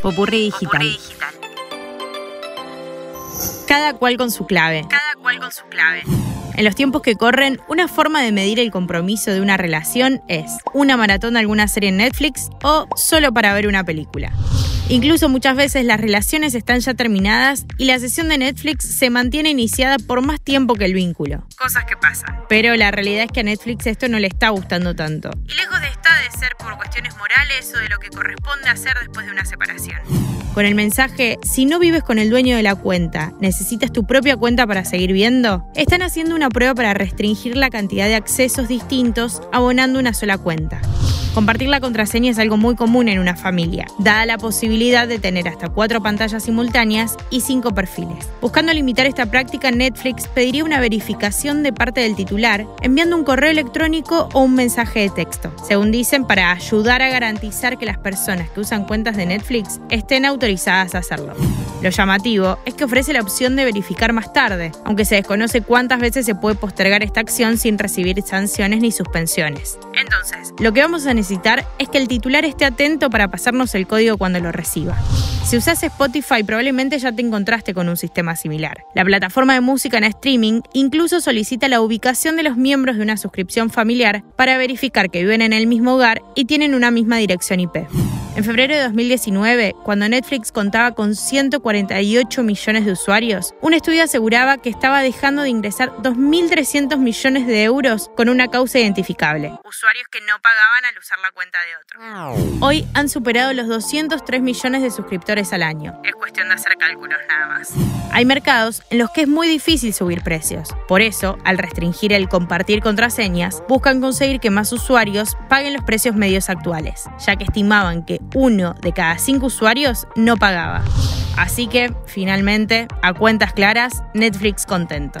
Popurrí digital. Cada cual con su clave. Cada cual con su clave. En los tiempos que corren, una forma de medir el compromiso de una relación es una maratón de alguna serie en Netflix o solo para ver una película. Incluso muchas veces las relaciones están ya terminadas y la sesión de Netflix se mantiene iniciada por más tiempo que el vínculo. Cosas que pasan. Pero la realidad es que a Netflix esto no le está gustando tanto. Y lejos de ser por cuestiones morales o de lo que corresponde hacer después de una separación. Con el mensaje, si no vives con el dueño de la cuenta, necesitas tu propia cuenta para seguir viendo, están haciendo una prueba para restringir la cantidad de accesos distintos abonando una sola cuenta. Compartir la contraseña es algo muy común en una familia, dada la posibilidad de tener hasta cuatro pantallas simultáneas y cinco perfiles. Buscando limitar esta práctica, Netflix pediría una verificación de parte del titular, enviando un correo electrónico o un mensaje de texto, según dicen, para ayudar a garantizar que las personas que usan cuentas de Netflix estén autorizadas a hacerlo. Lo llamativo es que ofrece la opción de verificar más tarde, aunque se desconoce cuántas veces se puede postergar esta acción sin recibir sanciones ni suspensiones. Entonces, lo que vamos a necesitar es que el titular esté atento para pasarnos el código cuando lo reciba. Si usas Spotify probablemente ya te encontraste con un sistema similar. La plataforma de música en streaming incluso solicita la ubicación de los miembros de una suscripción familiar para verificar que viven en el mismo hogar y tienen una misma dirección IP. En febrero de 2019, cuando Netflix contaba con 148 millones de usuarios, un estudio aseguraba que estaba dejando de ingresar 2.300 millones de euros con una causa identificable. Usuarios que no pagaban al usar la cuenta de otro. Hoy han superado los 203 millones de suscriptores al año. Es cuestión de hacer cálculos nada más. Hay mercados en los que es muy difícil subir precios. Por eso, al restringir el compartir contraseñas, buscan conseguir que más usuarios paguen los precios medios actuales, ya que estimaban que uno de cada cinco usuarios no pagaba. Así que, finalmente, a cuentas claras, Netflix contento.